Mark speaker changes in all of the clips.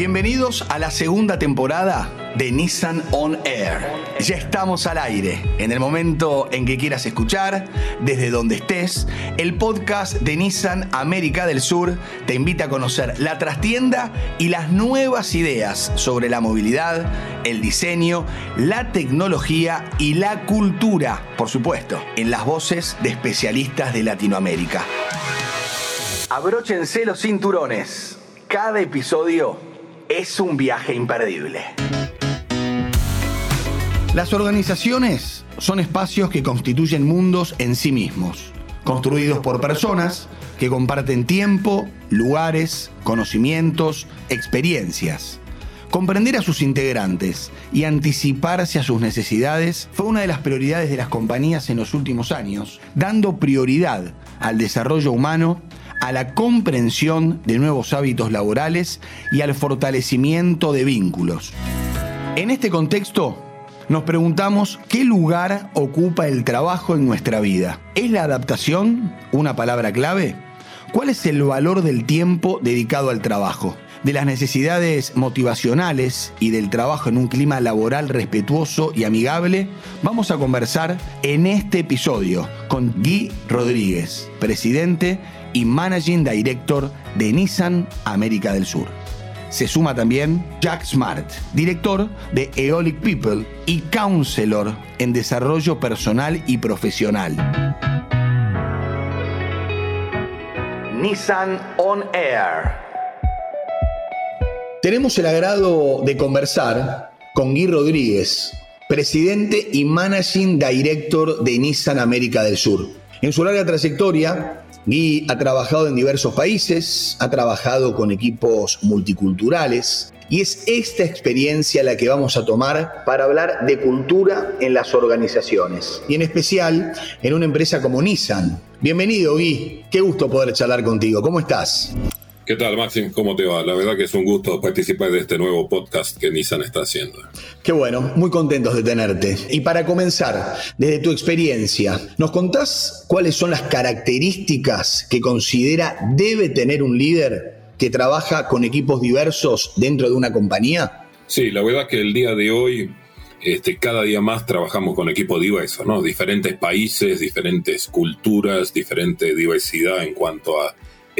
Speaker 1: Bienvenidos a la segunda temporada de Nissan On Air. Ya estamos al aire. En el momento en que quieras escuchar, desde donde estés, el podcast de Nissan América del Sur te invita a conocer la trastienda y las nuevas ideas sobre la movilidad, el diseño, la tecnología y la cultura, por supuesto, en las voces de especialistas de Latinoamérica. Abróchense los cinturones. Cada episodio es un viaje imperdible. Las organizaciones son espacios que constituyen mundos en sí mismos, construidos por personas que comparten tiempo, lugares, conocimientos, experiencias. Comprender a sus integrantes y anticiparse a sus necesidades fue una de las prioridades de las compañías en los últimos años, dando prioridad al desarrollo humano a la comprensión de nuevos hábitos laborales y al fortalecimiento de vínculos. En este contexto, nos preguntamos qué lugar ocupa el trabajo en nuestra vida. ¿Es la adaptación una palabra clave? ¿Cuál es el valor del tiempo dedicado al trabajo? de las necesidades motivacionales y del trabajo en un clima laboral respetuoso y amigable, vamos a conversar en este episodio con Guy Rodríguez, presidente y Managing Director de Nissan América del Sur. Se suma también Jack Smart, director de Eolic People y counselor en desarrollo personal y profesional. Nissan On Air. Tenemos el agrado de conversar con Guy Rodríguez, presidente y managing director de Nissan América del Sur. En su larga trayectoria, Guy ha trabajado en diversos países, ha trabajado con equipos multiculturales y es esta experiencia la que vamos a tomar para hablar de cultura en las organizaciones y en especial en una empresa como Nissan. Bienvenido Guy, qué gusto poder charlar contigo, ¿cómo estás?
Speaker 2: ¿Qué tal, Maxim? ¿Cómo te va? La verdad que es un gusto participar de este nuevo podcast que Nissan está haciendo.
Speaker 1: Qué bueno, muy contentos de tenerte. Y para comenzar, desde tu experiencia, ¿nos contás cuáles son las características que considera debe tener un líder que trabaja con equipos diversos dentro de una compañía?
Speaker 2: Sí, la verdad que el día de hoy este, cada día más trabajamos con equipos diversos, ¿no? Diferentes países, diferentes culturas, diferente diversidad en cuanto a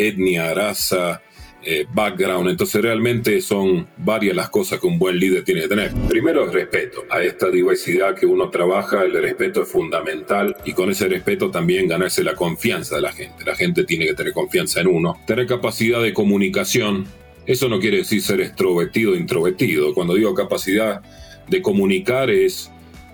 Speaker 2: etnia, raza, eh, background. Entonces realmente son varias las cosas que un buen líder tiene que tener. Primero el respeto. A esta diversidad que uno trabaja, el respeto es fundamental y con ese respeto también ganarse la confianza de la gente. La gente tiene que tener confianza en uno. Tener capacidad de comunicación. Eso no quiere decir ser extrovertido o introvertido. Cuando digo capacidad de comunicar es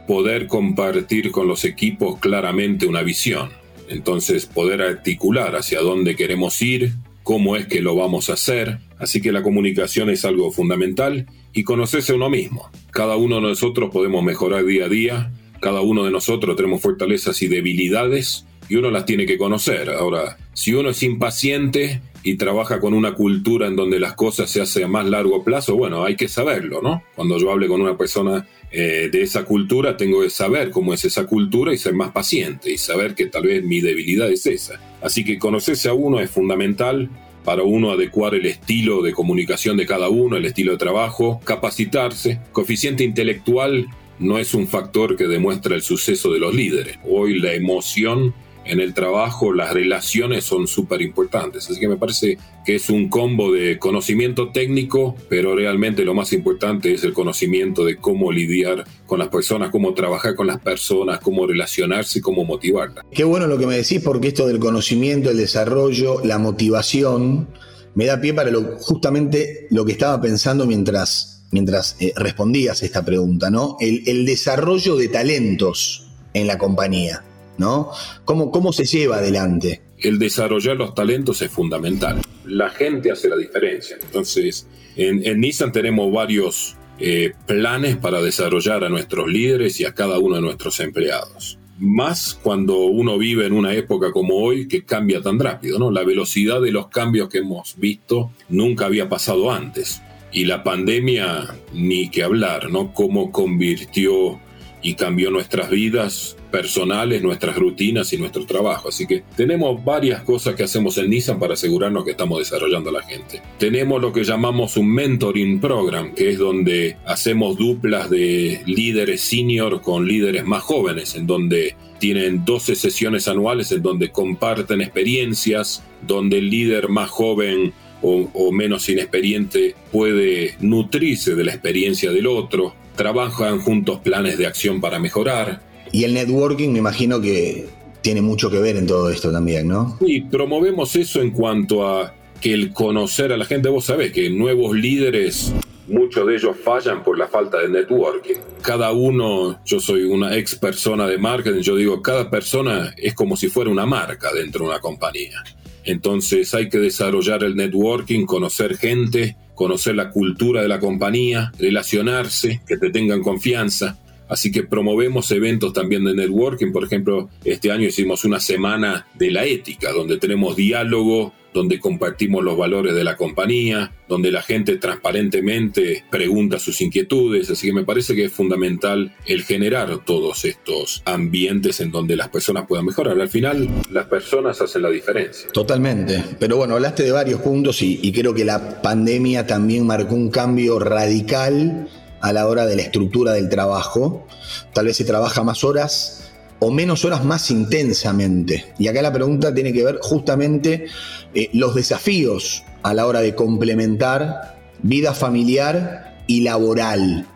Speaker 2: poder compartir con los equipos claramente una visión entonces poder articular hacia dónde queremos ir, cómo es que lo vamos a hacer. Así que la comunicación es algo fundamental y conocerse uno mismo. Cada uno de nosotros podemos mejorar día a día, cada uno de nosotros tenemos fortalezas y debilidades y uno las tiene que conocer. Ahora, si uno es impaciente y trabaja con una cultura en donde las cosas se hacen a más largo plazo, bueno, hay que saberlo, ¿no? Cuando yo hable con una persona eh, de esa cultura, tengo que saber cómo es esa cultura y ser más paciente y saber que tal vez mi debilidad es esa. Así que conocerse a uno es fundamental para uno adecuar el estilo de comunicación de cada uno, el estilo de trabajo, capacitarse. Coeficiente intelectual no es un factor que demuestra el suceso de los líderes. Hoy la emoción en el trabajo las relaciones son súper importantes. Así que me parece que es un combo de conocimiento técnico, pero realmente lo más importante es el conocimiento de cómo lidiar con las personas, cómo trabajar con las personas, cómo relacionarse cómo motivarlas.
Speaker 1: Qué bueno lo que me decís porque esto del conocimiento, el desarrollo, la motivación, me da pie para lo, justamente lo que estaba pensando mientras, mientras eh, respondías esta pregunta, ¿no? el desarrollo de talentos en la compañía. ¿No? ¿Cómo, cómo se lleva adelante?
Speaker 2: El desarrollar los talentos es fundamental. La gente hace la diferencia. Entonces, en, Nissan tenemos varios eh, planes para desarrollar a nuestros líderes y a cada uno de nuestros empleados. Más cuando uno vive en una época como hoy que cambia tan rápido, ¿no? La velocidad de los cambios que hemos visto nunca había pasado antes. Y la pandemia, ni que hablar, ¿no? Cómo convirtió y cambió nuestras vidas personales, nuestras rutinas y nuestro trabajo. Así que tenemos varias cosas que hacemos en Nissan para asegurarnos que estamos desarrollando a la gente. Tenemos lo que llamamos un mentoring program, que es donde hacemos duplas de líderes senior con líderes más jóvenes, en donde tienen 12 sesiones anuales en donde comparten experiencias, donde el líder más joven o, menos inexperiente puede nutrirse de la experiencia del otro, trabajan juntos planes de acción para mejorar.
Speaker 1: Y el networking me imagino que tiene mucho que ver en todo esto también, ¿no?
Speaker 2: Sí, promovemos eso en cuanto a que el conocer a la gente, vos sabés que nuevos líderes, muchos de ellos fallan por la falta de networking. Cada uno, yo soy una ex persona de marketing, yo digo, cada persona es como si fuera una marca dentro de una compañía. Entonces hay que desarrollar el networking, conocer gente, conocer la cultura de la compañía, relacionarse, que te tengan confianza. Así que promovemos eventos también de networking. Por ejemplo, este año hicimos una semana de la ética, donde tenemos diálogo, donde compartimos los valores de la compañía, donde la gente transparentemente pregunta sus inquietudes. Así que me parece que es fundamental el generar todos estos ambientes en donde las personas puedan mejorar. Al final, las personas hacen la diferencia.
Speaker 1: Totalmente. Pero bueno, hablaste de varios puntos y, y creo que la pandemia también marcó un cambio radical a la hora de la estructura del trabajo. Tal vez se trabaja más horas o menos horas más intensamente. Y acá la pregunta tiene que ver justamente eh, los desafíos a la hora de complementar vida familiar y laboral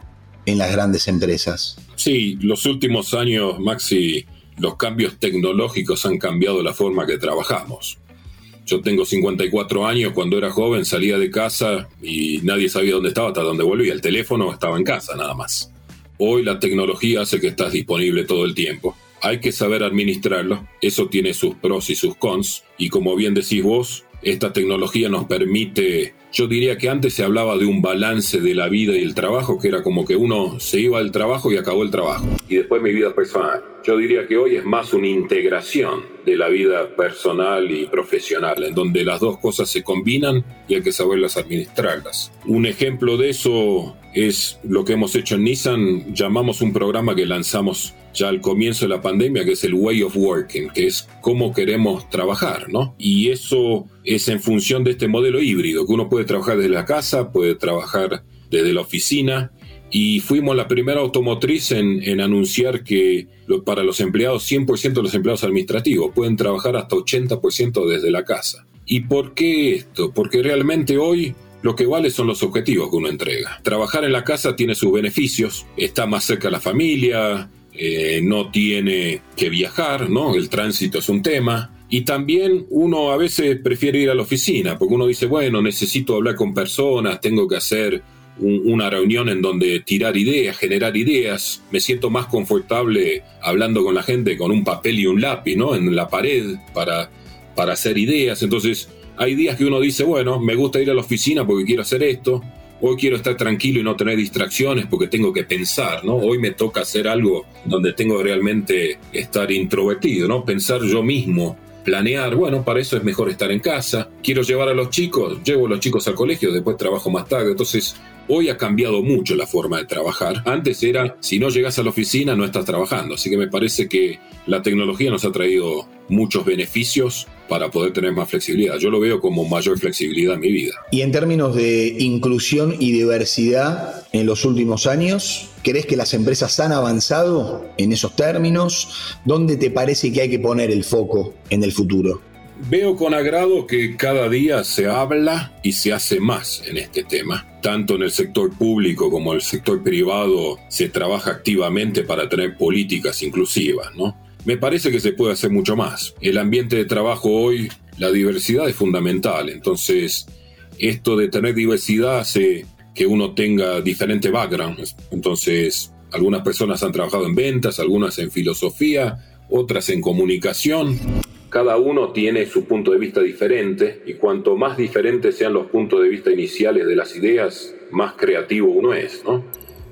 Speaker 1: en las grandes empresas.
Speaker 2: Sí, los últimos años, Maxi, los cambios tecnológicos han cambiado la forma que trabajamos. Yo tengo 54 años, cuando era joven salía de casa y nadie sabía dónde estaba hasta dónde volvía. El teléfono estaba en casa nada más. Hoy la tecnología hace que estás disponible todo el tiempo hay que saber administrarlo, eso tiene sus pros y sus cons, y como bien decís vos, esta tecnología nos permite, yo diría que antes se hablaba de un balance de la vida y el trabajo, que era como que uno se iba al trabajo y acabó el trabajo, y después mi vida personal. Yo diría que hoy es más una integración de la vida personal y profesional, en donde las dos cosas se combinan y hay que saberlas administrarlas. Un ejemplo de eso es lo que hemos hecho en Nissan, llamamos un programa que lanzamos ya al comienzo de la pandemia, que es el Way of Working, que es cómo queremos trabajar, ¿no? Y eso es en función de este modelo híbrido, que uno puede trabajar desde la casa, puede trabajar desde la oficina, y fuimos la primera automotriz en, en anunciar que para los empleados, 100% de los empleados administrativos pueden trabajar hasta 80% desde la casa. ¿Y por qué esto? Porque realmente hoy lo que vale son los objetivos que uno entrega. Trabajar en la casa tiene sus beneficios, está más cerca de la familia, eh, no tiene que viajar, ¿no? El tránsito es un tema. Y también uno a veces prefiere ir a la oficina, porque uno dice, bueno, necesito hablar con personas, tengo que hacer una reunión en donde tirar ideas, generar ideas. Me siento más confortable hablando con la gente con un papel y un lápiz, ¿no? En la pared para, para hacer ideas. Entonces, hay días que uno dice, bueno, me gusta ir a la oficina porque quiero hacer esto. Hoy quiero estar tranquilo y no tener distracciones porque tengo que pensar, ¿no? Hoy me toca hacer algo donde tengo realmente estar introvertido, ¿no? Pensar yo mismo, planear, bueno, para eso es mejor estar en casa. Quiero llevar a los chicos, llevo a los chicos al colegio, después trabajo más tarde. Entonces, hoy ha cambiado mucho la forma de trabajar. Antes era, si no llegas a la oficina, no estás trabajando. Así que me parece que la tecnología nos ha traído muchos beneficios para poder tener más flexibilidad. Yo lo veo como mayor flexibilidad en mi vida.
Speaker 1: Y en términos de inclusión y diversidad en los últimos años, ¿crees que las empresas han avanzado en esos términos? ¿Dónde te parece que hay que poner el foco en el futuro?
Speaker 2: Veo con agrado que cada día se habla y se hace más en este tema. Tanto en el sector público como en el sector privado se trabaja activamente para tener políticas inclusivas, ¿no? Me parece que se puede hacer mucho más. El ambiente de trabajo hoy, la diversidad es fundamental. Entonces, esto de tener diversidad hace que uno tenga diferentes backgrounds. Entonces, algunas personas han trabajado en ventas, algunas en filosofía, otras en comunicación. Cada uno tiene su punto de vista diferente y cuanto más diferentes sean los puntos de vista iniciales de las ideas, más creativo uno es, ¿no?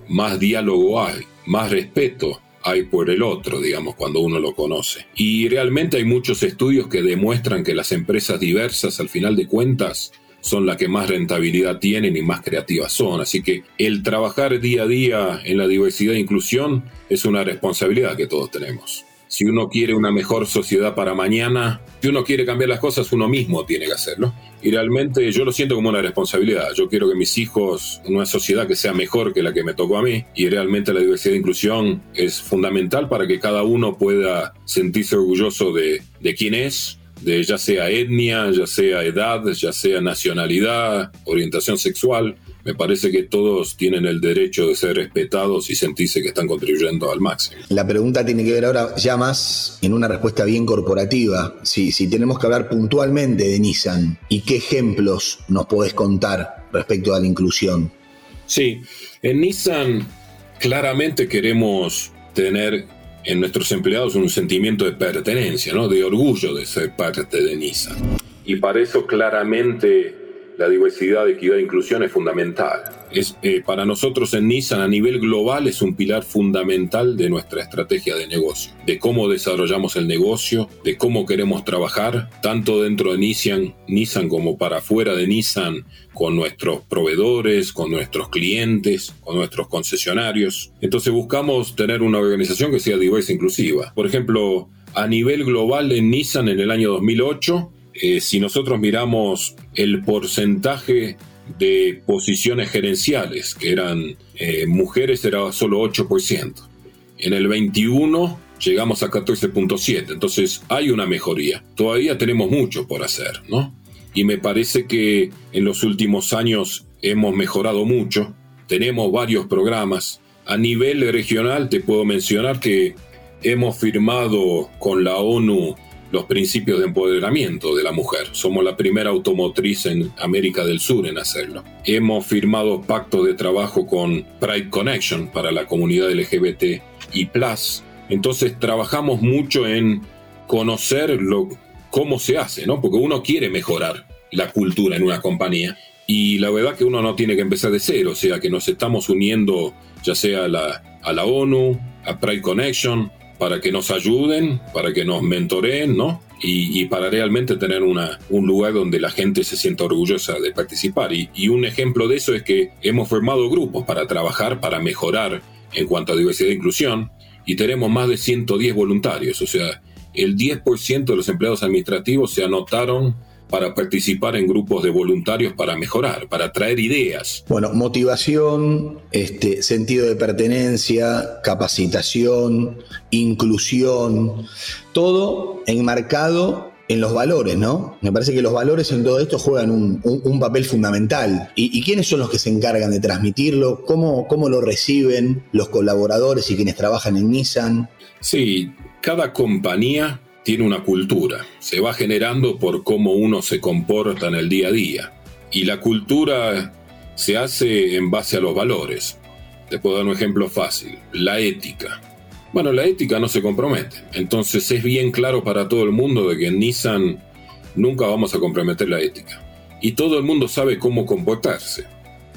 Speaker 2: Más diálogo hay, más respeto, hay por el otro, digamos, cuando uno lo conoce. Y realmente hay muchos estudios que demuestran que las empresas diversas, al final de cuentas, son las que más rentabilidad tienen y más creativas son. Así que el trabajar día a día en la diversidad e inclusión es una responsabilidad que todos tenemos. Si uno quiere una mejor sociedad para mañana, si uno quiere cambiar las cosas, uno mismo tiene que hacerlo. Y realmente yo lo siento como una responsabilidad. Yo quiero que mis hijos, en una sociedad que sea mejor que la que me tocó a mí, y realmente la diversidad e inclusión es fundamental para que cada uno pueda sentirse orgulloso de, de quién es, de ya sea etnia, ya sea edad, ya sea nacionalidad, orientación sexual. Me parece que todos tienen el derecho de ser respetados y sentirse que están contribuyendo al máximo.
Speaker 1: La pregunta tiene que ver ahora ya más en una respuesta bien corporativa. Si, si tenemos que hablar puntualmente de Nissan, ¿y qué ejemplos nos podés contar respecto a la inclusión?
Speaker 2: Sí, en Nissan claramente queremos tener en nuestros empleados un sentimiento de pertenencia, ¿no? de orgullo de ser parte de Nissan. Y para eso claramente la diversidad, equidad e inclusión es fundamental. Es, eh, para nosotros en Nissan a nivel global es un pilar fundamental de nuestra estrategia de negocio, de cómo desarrollamos el negocio, de cómo queremos trabajar, tanto dentro de Nissan, Nissan como para fuera de Nissan, con nuestros proveedores, con nuestros clientes, con nuestros concesionarios. Entonces buscamos tener una organización que sea diversa e inclusiva. Por ejemplo, a nivel global en Nissan en el año 2008, eh, si nosotros miramos el porcentaje de posiciones gerenciales, que eran eh, mujeres, era solo 8%. En el 21 llegamos a 14.7, entonces hay una mejoría. Todavía tenemos mucho por hacer, ¿no? Y me parece que en los últimos años hemos mejorado mucho, tenemos varios programas. A nivel regional te puedo mencionar que hemos firmado con la ONU los principios de empoderamiento de la mujer. Somos la primera automotriz en América del Sur en hacerlo. Hemos firmado pactos de trabajo con Pride Connection para la comunidad LGBT y Plus. Entonces trabajamos mucho en conocer lo, cómo se hace, ¿no? Porque uno quiere mejorar la cultura en una compañía y la verdad que uno no tiene que empezar de cero, o sea que nos estamos uniendo ya sea a la, a la ONU, a Pride Connection, para que nos ayuden, para que nos mentoreen, ¿no? Y, para realmente tener una, un lugar donde la gente se sienta orgullosa de participar. Y, y, un ejemplo de eso es que hemos formado grupos para trabajar, para mejorar en cuanto a diversidad e inclusión, y tenemos más de 110 voluntarios, o sea, el 10% de los empleados administrativos se anotaron para participar en grupos de voluntarios para mejorar, para traer ideas.
Speaker 1: Bueno, motivación, este, sentido de pertenencia, capacitación, inclusión, todo enmarcado en los valores, ¿no? Me parece que los valores en todo esto juegan un, papel fundamental. ¿Y, quiénes son los que se encargan de transmitirlo? ¿Cómo, ¿Cómo lo reciben los colaboradores y quienes trabajan en Nissan?
Speaker 2: Sí, cada compañía tiene una cultura, se va generando por cómo uno se comporta en el día a día. Y la cultura se hace en base a los valores. Te puedo dar un ejemplo fácil, la ética. Bueno, la ética no se compromete. Entonces es bien claro para todo el mundo de que en Nissan nunca vamos a comprometer la ética. Y todo el mundo sabe cómo comportarse.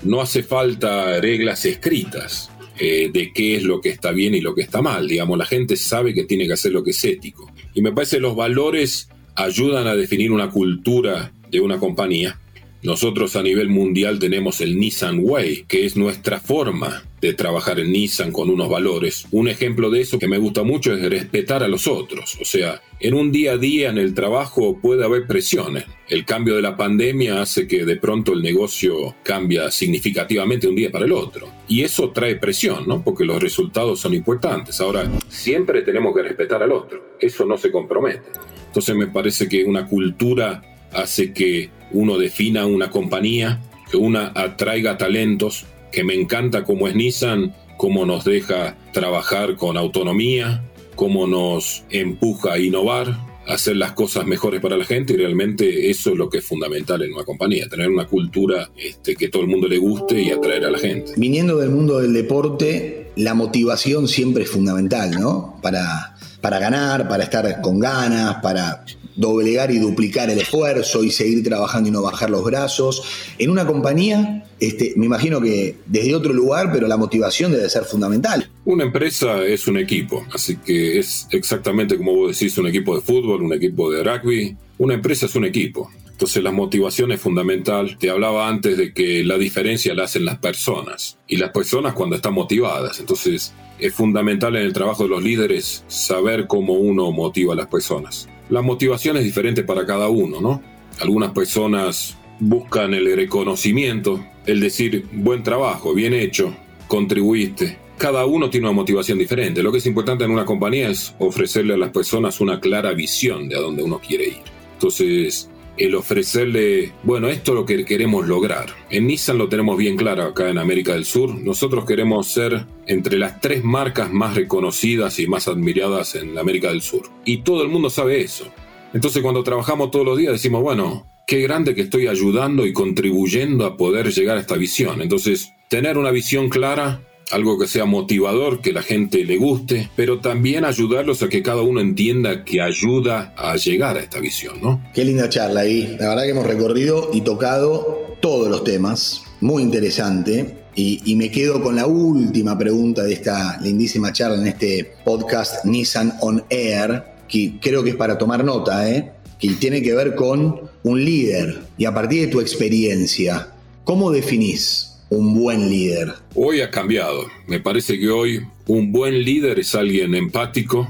Speaker 2: No hace falta reglas escritas. Eh, de qué es lo que está bien y lo que está mal. Digamos, la gente sabe que tiene que hacer lo que es ético. Y me parece que los valores ayudan a definir una cultura de una compañía nosotros a nivel mundial tenemos el Nissan Way, que es nuestra forma de trabajar en Nissan con unos valores. Un ejemplo de eso que me gusta mucho es respetar a los otros. O sea, en un día a día en el trabajo puede haber presiones. El cambio de la pandemia hace que de pronto el negocio cambia significativamente un día para el otro. Y eso trae presión, ¿no? Porque los resultados son importantes. Ahora, siempre tenemos que respetar al otro. Eso no se compromete. Entonces me parece que una cultura hace que uno defina una compañía, que una atraiga talentos, que me encanta como es Nissan, cómo nos deja trabajar con autonomía, cómo nos empuja a innovar, hacer las cosas mejores para la gente y realmente eso es lo que es fundamental en una compañía, tener una cultura este, que todo el mundo le guste y atraer a la gente.
Speaker 1: Viniendo del mundo del deporte, la motivación siempre es fundamental, ¿no? Para, para ganar, para estar con ganas, para doblegar y duplicar el esfuerzo y seguir trabajando y no bajar los brazos. En una compañía, este, me imagino que desde otro lugar, pero la motivación debe ser fundamental.
Speaker 2: Una empresa es un equipo, así que es exactamente como vos decís, un equipo de fútbol, un equipo de rugby. Una empresa es un equipo. Entonces la motivación es fundamental. Te hablaba antes de que la diferencia la hacen las personas y las personas cuando están motivadas. Entonces es fundamental en el trabajo de los líderes saber cómo uno motiva a las personas. La motivación es diferente para cada uno, ¿no? Algunas personas buscan el reconocimiento, el decir buen trabajo, bien hecho, contribuiste. Cada uno tiene una motivación diferente. Lo que es importante en una compañía es ofrecerle a las personas una clara visión de a dónde uno quiere ir. Entonces, el ofrecerle, bueno, esto es lo que queremos lograr. En Nissan lo tenemos bien claro acá en América del Sur. Nosotros queremos ser entre las tres marcas más reconocidas y más admiradas en América del Sur. Y todo el mundo sabe eso. Entonces cuando trabajamos todos los días decimos, bueno, qué grande que estoy ayudando y contribuyendo a poder llegar a esta visión. Entonces, tener una visión clara algo que sea motivador, que la gente le guste, pero también ayudarlos a que cada uno entienda que ayuda a llegar a esta visión, ¿no?
Speaker 1: Qué linda charla ahí. La verdad que hemos recorrido y tocado todos los temas. Muy interesante. Y, me quedo con la última pregunta de esta lindísima charla en este podcast Nissan On Air, que creo que es para tomar nota, ¿eh? que tiene que ver con un líder. Y a partir de tu experiencia, ¿cómo definís un buen líder?
Speaker 2: Hoy ha cambiado. Me parece que hoy un buen líder es alguien empático,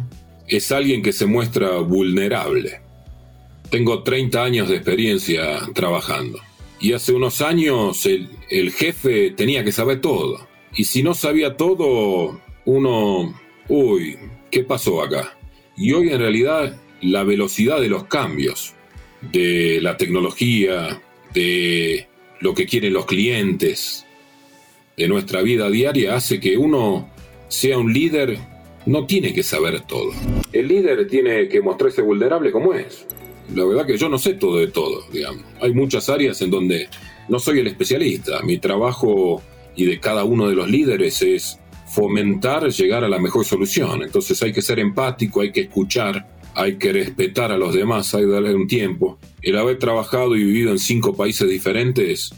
Speaker 2: es alguien que se muestra vulnerable. Tengo 30 años de experiencia trabajando. Y hace unos años el, el jefe tenía que saber todo. Y si no sabía todo, uno, uy, ¿qué pasó acá? Y hoy en realidad la velocidad de los cambios, de la tecnología, de lo que quieren los clientes, de nuestra vida diaria hace que uno sea un líder, no tiene que saber todo. El líder tiene que mostrarse vulnerable como es. La verdad que yo no sé todo de todo, digamos. Hay muchas áreas en donde no soy el especialista. Mi trabajo y de cada uno de los líderes es fomentar llegar a la mejor solución. Entonces hay que ser empático, hay que escuchar, hay que respetar a los demás, hay que darle un tiempo. El haber trabajado y vivido en cinco países diferentes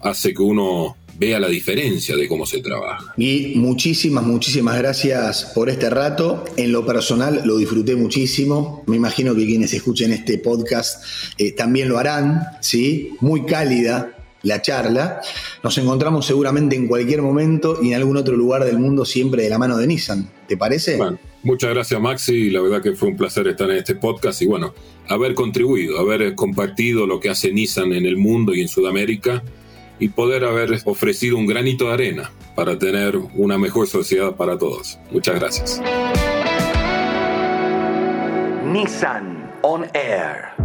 Speaker 2: hace que uno vea la diferencia de cómo se trabaja.
Speaker 1: Y muchísimas, muchísimas gracias por este rato. En lo personal lo disfruté muchísimo. Me imagino que quienes escuchen este podcast eh, también lo harán, ¿sí? Muy cálida la charla. Nos encontramos seguramente en cualquier momento y en algún otro lugar del mundo siempre de la mano de Nissan. ¿Te parece?
Speaker 2: Bueno, muchas gracias Maxi. La verdad que fue un placer estar en este podcast y bueno, haber contribuido, haber compartido lo que hace Nissan en el mundo y en Sudamérica y poder haber ofrecido un granito de arena para tener una mejor sociedad para todos. Muchas gracias.
Speaker 1: Nissan On Air.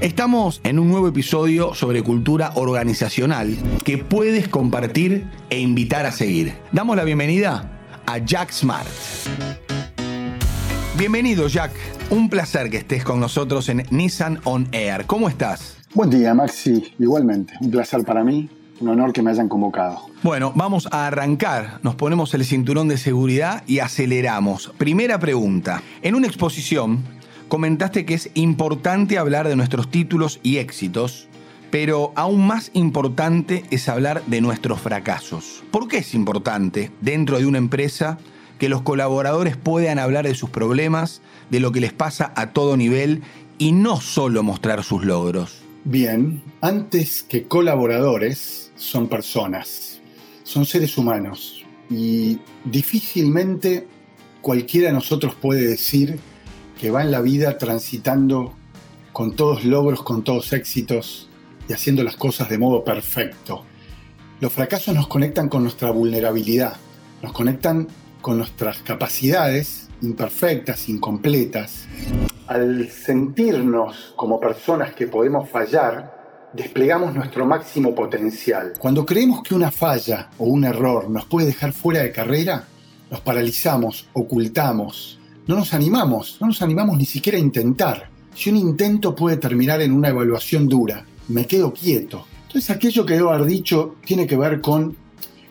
Speaker 1: Estamos en un nuevo episodio sobre cultura organizacional que puedes compartir e invitar a seguir. Damos la bienvenida a Jack Smart. Bienvenido Jack, un placer que estés con nosotros en Nissan On Air. ¿Cómo estás?
Speaker 3: Buen día, Maxi. Igualmente, un placer para mí, un honor que me hayan convocado.
Speaker 1: Bueno, vamos a arrancar. Nos ponemos el cinturón de seguridad y aceleramos. Primera pregunta. En una exposición comentaste que es importante hablar de nuestros títulos y éxitos, pero aún más importante es hablar de nuestros fracasos. ¿Por qué es importante dentro de una empresa que los colaboradores puedan hablar de sus problemas, de lo que les pasa a todo nivel y no solo mostrar sus logros?
Speaker 3: Bien, antes que colaboradores, son personas, son seres humanos y difícilmente cualquiera de nosotros puede decir que va en la vida transitando con todos logros, con todos éxitos y haciendo las cosas de modo perfecto. Los fracasos nos conectan con nuestra vulnerabilidad, nos conectan con nuestras capacidades imperfectas, incompletas, al sentirnos como personas que podemos fallar, desplegamos nuestro máximo potencial. Cuando creemos que una falla o un error nos puede dejar fuera de carrera, nos paralizamos, ocultamos, no nos animamos, no nos animamos ni siquiera a intentar. Si un intento puede terminar en una evaluación dura, me quedo quieto. Entonces aquello que debo haber dicho tiene que ver con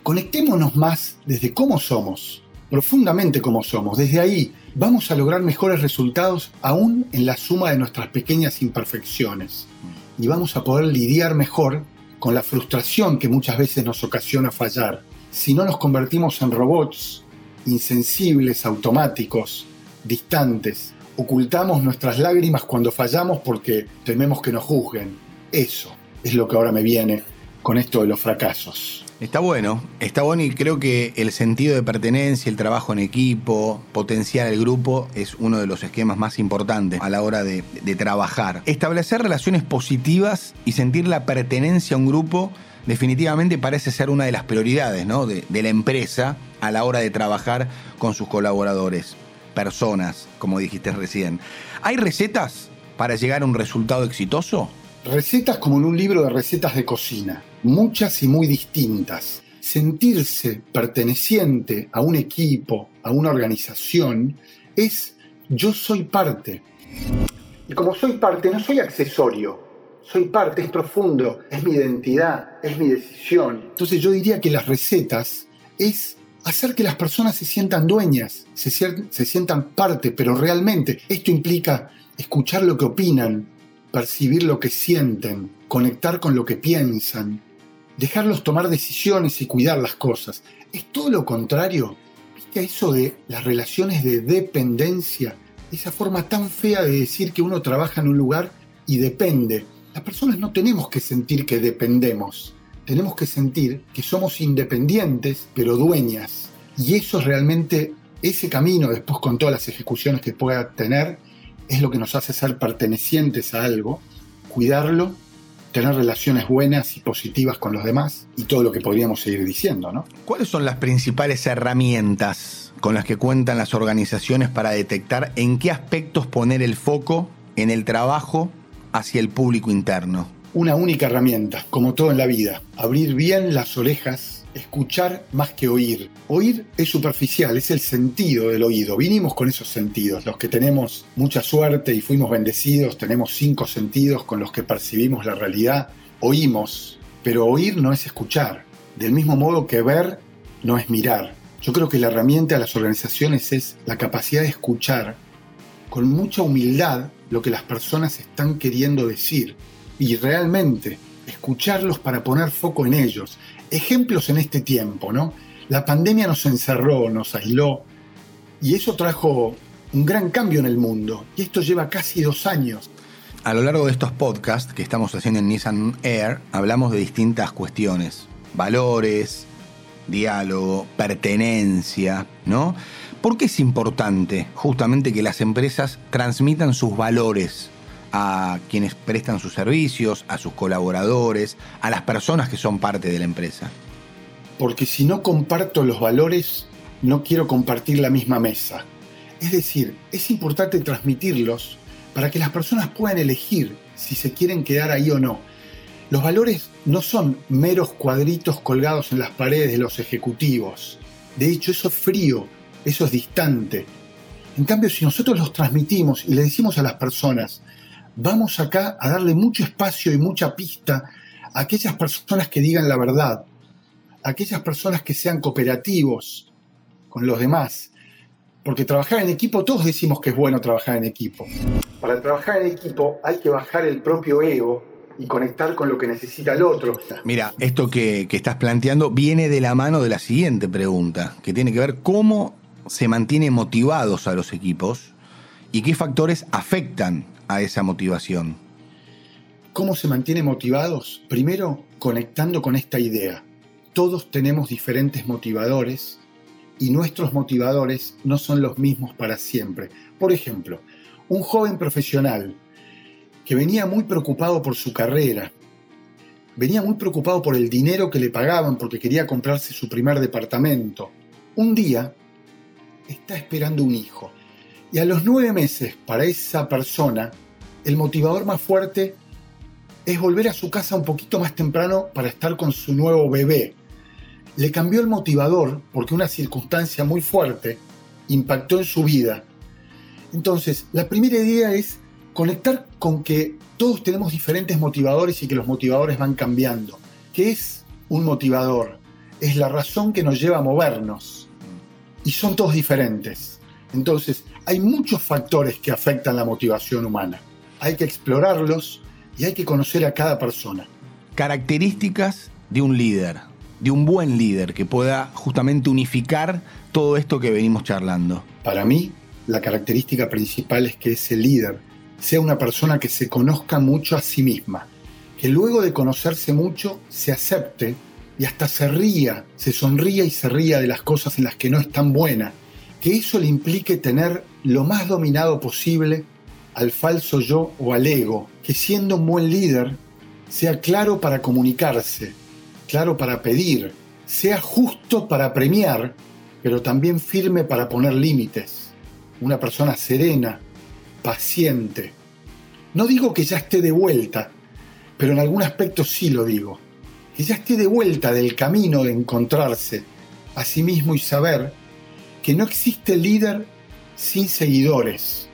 Speaker 3: conectémonos más desde cómo somos, profundamente como somos. Desde ahí vamos a lograr mejores resultados aún en la suma de nuestras pequeñas imperfecciones. Y vamos a poder lidiar mejor con la frustración que muchas veces nos ocasiona fallar. Si no nos convertimos en robots insensibles, automáticos, distantes, ocultamos nuestras lágrimas cuando fallamos porque tememos que nos juzguen. Eso es lo que ahora me viene con esto de los fracasos.
Speaker 1: Está bueno, está bueno y creo que el sentido de pertenencia, el trabajo en equipo, potenciar el grupo es uno de los esquemas más importantes a la hora de, trabajar. Establecer relaciones positivas y sentir la pertenencia a un grupo definitivamente parece ser una de las prioridades de, de la empresa a la hora de trabajar con sus colaboradores, personas, como dijiste recién. ¿Hay recetas para llegar a un resultado exitoso?
Speaker 3: Recetas como en un libro de recetas de cocina, muchas y muy distintas. Sentirse perteneciente a un equipo, a una organización, es yo soy parte. Y como soy parte, no soy accesorio, soy parte, es profundo, es mi identidad, es mi decisión. Entonces yo diría que las recetas es hacer que las personas se sientan dueñas, se, se sientan parte, pero realmente esto implica escuchar lo que opinan, percibir lo que sienten, conectar con lo que piensan, dejarlos tomar decisiones y cuidar las cosas. Es todo lo contrario. ¿Viste eso de las relaciones de dependencia? Esa forma tan fea de decir que uno trabaja en un lugar y depende. Las personas no tenemos que sentir que dependemos. Tenemos que sentir que somos independientes, pero dueñas. Y eso es realmente, ese camino, después con todas las ejecuciones que pueda tener, es lo que nos hace ser pertenecientes a algo, cuidarlo, tener relaciones buenas y positivas con los demás y todo lo que podríamos seguir diciendo, ¿no?
Speaker 1: ¿Cuáles son las principales herramientas con las que cuentan las organizaciones para detectar en qué aspectos poner el foco en el trabajo hacia el público interno?
Speaker 3: Una única herramienta, como todo en la vida, abrir bien las orejas escuchar más que oír. Oír es superficial, es el sentido del oído. Vinimos con esos sentidos. Los que tenemos mucha suerte y fuimos bendecidos, tenemos cinco sentidos con los que percibimos la realidad. Oímos, pero oír no es escuchar. Del mismo modo que ver no es mirar. Yo creo que la herramienta de las organizaciones es la capacidad de escuchar con mucha humildad lo que las personas están queriendo decir y realmente escucharlos para poner foco en ellos ejemplos en este tiempo, ¿no? La pandemia nos encerró, nos aisló, y eso trajo un gran cambio en el mundo. Y esto lleva casi dos años.
Speaker 1: A lo largo de estos podcasts que estamos haciendo en Nissan Air, hablamos de distintas cuestiones. Valores, diálogo, pertenencia, ¿no? ¿Por qué es importante justamente que las empresas transmitan sus valores a quienes prestan sus servicios, a sus colaboradores, a las personas que son parte de la empresa.
Speaker 3: Porque si no comparto los valores, no quiero compartir la misma mesa. Es decir, es importante transmitirlos para que las personas puedan elegir si se quieren quedar ahí o no. Los valores no son meros cuadritos colgados en las paredes de los ejecutivos. De hecho, eso es frío, eso es distante. En cambio, si nosotros los transmitimos y le decimos a las personas, vamos acá a darle mucho espacio y mucha pista a aquellas personas que digan la verdad, a aquellas personas que sean cooperativos con los demás. Porque trabajar en equipo, todos decimos que es bueno trabajar en equipo. Para trabajar en equipo hay que bajar el propio ego y conectar con lo que necesita el otro.
Speaker 1: Mira, esto que, que estás planteando viene de la mano de la siguiente pregunta, que tiene que ver cómo se mantiene motivados a los equipos y qué factores afectan a esa motivación?
Speaker 3: ¿Cómo se mantiene motivados? Primero, conectando con esta idea. Todos tenemos diferentes motivadores y nuestros motivadores no son los mismos para siempre. Por ejemplo, un joven profesional que venía muy preocupado por su carrera, venía muy preocupado por el dinero que le pagaban porque quería comprarse su primer departamento. Un día está esperando un hijo y a los nueve meses, para esa persona, el motivador más fuerte es volver a su casa un poquito más temprano para estar con su nuevo bebé. Le cambió el motivador porque una circunstancia muy fuerte impactó en su vida. Entonces, la primera idea es conectar con que todos tenemos diferentes motivadores y que los motivadores van cambiando. ¿Qué es un motivador? Es la razón que nos lleva a movernos. Y son todos diferentes. Entonces, hay muchos factores que afectan la motivación humana. Hay que explorarlos y hay que conocer a cada persona.
Speaker 1: Características de un líder, de un buen líder que pueda justamente unificar todo esto que venimos charlando.
Speaker 3: Para mí, la característica principal es que ese líder sea una persona que se conozca mucho a sí misma, que luego de conocerse mucho se acepte y hasta se ría, se sonría y se ría de las cosas en las que no es tan buena, que eso le implique tener lo más dominado posible al falso yo o al ego, que siendo un buen líder sea claro para comunicarse, claro para pedir, sea justo para premiar, pero también firme para poner límites. Una persona serena, paciente. No digo que ya esté de vuelta, pero en algún aspecto sí lo digo. Que ya esté de vuelta del camino de encontrarse a sí mismo y saber que no existe líder sin seguidores.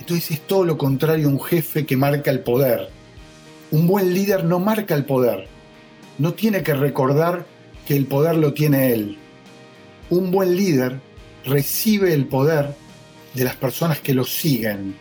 Speaker 3: Entonces es todo lo contrario a un jefe que marca el poder. Un buen líder no marca el poder. No tiene que recordar que el poder lo tiene él. Un buen líder recibe el poder de las personas que lo siguen.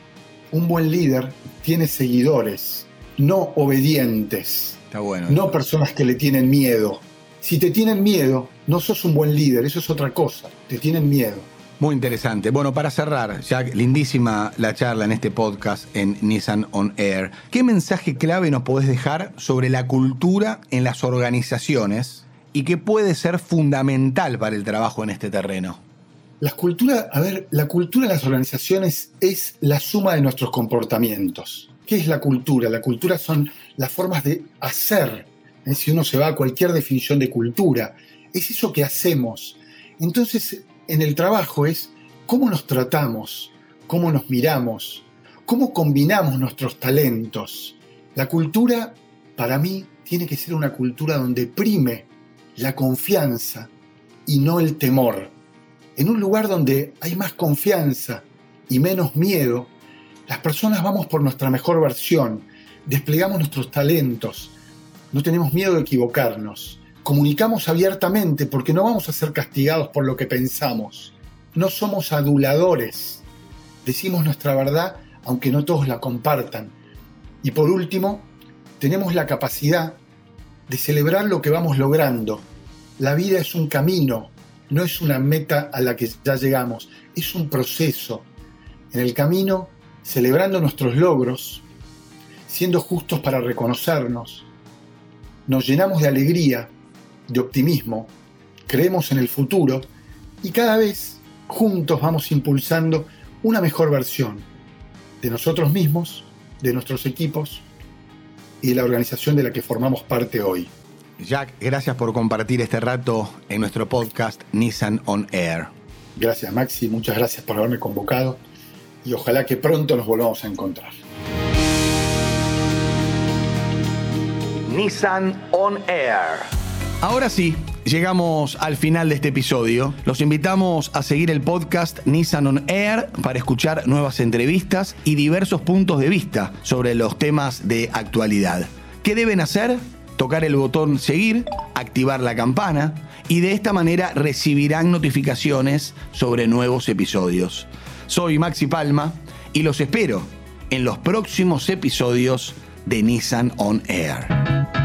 Speaker 3: Un buen líder tiene seguidores, no obedientes.
Speaker 1: Está bueno.
Speaker 3: No personas que le tienen miedo. Si te tienen miedo, no sos un buen líder, eso es otra cosa. Te tienen miedo.
Speaker 1: Muy interesante. Bueno, para cerrar, Jack, lindísima la charla en este podcast en Nissan On Air. ¿Qué mensaje clave nos podés dejar sobre la cultura en las organizaciones y qué puede ser fundamental para el trabajo en este terreno?
Speaker 3: La cultura, a ver, la cultura en las organizaciones es la suma de nuestros comportamientos. ¿Qué es la cultura? La cultura son las formas de hacer. Si uno se va a cualquier definición de cultura, es eso que hacemos. Entonces, en el trabajo es cómo nos tratamos, cómo nos miramos, cómo combinamos nuestros talentos. La cultura, para mí, tiene que ser una cultura donde prime la confianza y no el temor. En un lugar donde hay más confianza y menos miedo, las personas vamos por nuestra mejor versión, desplegamos nuestros talentos, no tenemos miedo de equivocarnos comunicamos abiertamente porque no vamos a ser castigados por lo que pensamos. No somos aduladores. Decimos nuestra verdad aunque no todos la compartan. Y por último, tenemos la capacidad de celebrar lo que vamos logrando. La vida es un camino, no es una meta a la que ya llegamos, es un proceso. En el camino, celebrando nuestros logros, siendo justos para reconocernos, nos llenamos de alegría de optimismo, creemos en el futuro y cada vez juntos vamos impulsando una mejor versión de nosotros mismos, de nuestros equipos y de la organización de la que formamos parte hoy.
Speaker 1: Jack, gracias por compartir este rato en nuestro podcast Nissan On Air.
Speaker 3: Gracias Maxi, muchas gracias por haberme convocado y ojalá que pronto nos volvamos a encontrar.
Speaker 1: Nissan On Air Ahora sí, llegamos al final de este episodio. Los invitamos a seguir el podcast Nissan On Air para escuchar nuevas entrevistas y diversos puntos de vista sobre los temas de actualidad. ¿Qué deben hacer? Tocar el botón seguir, activar la campana y de esta manera recibirán notificaciones sobre nuevos episodios. Soy Maxi Palma y los espero en los próximos episodios de Nissan On Air.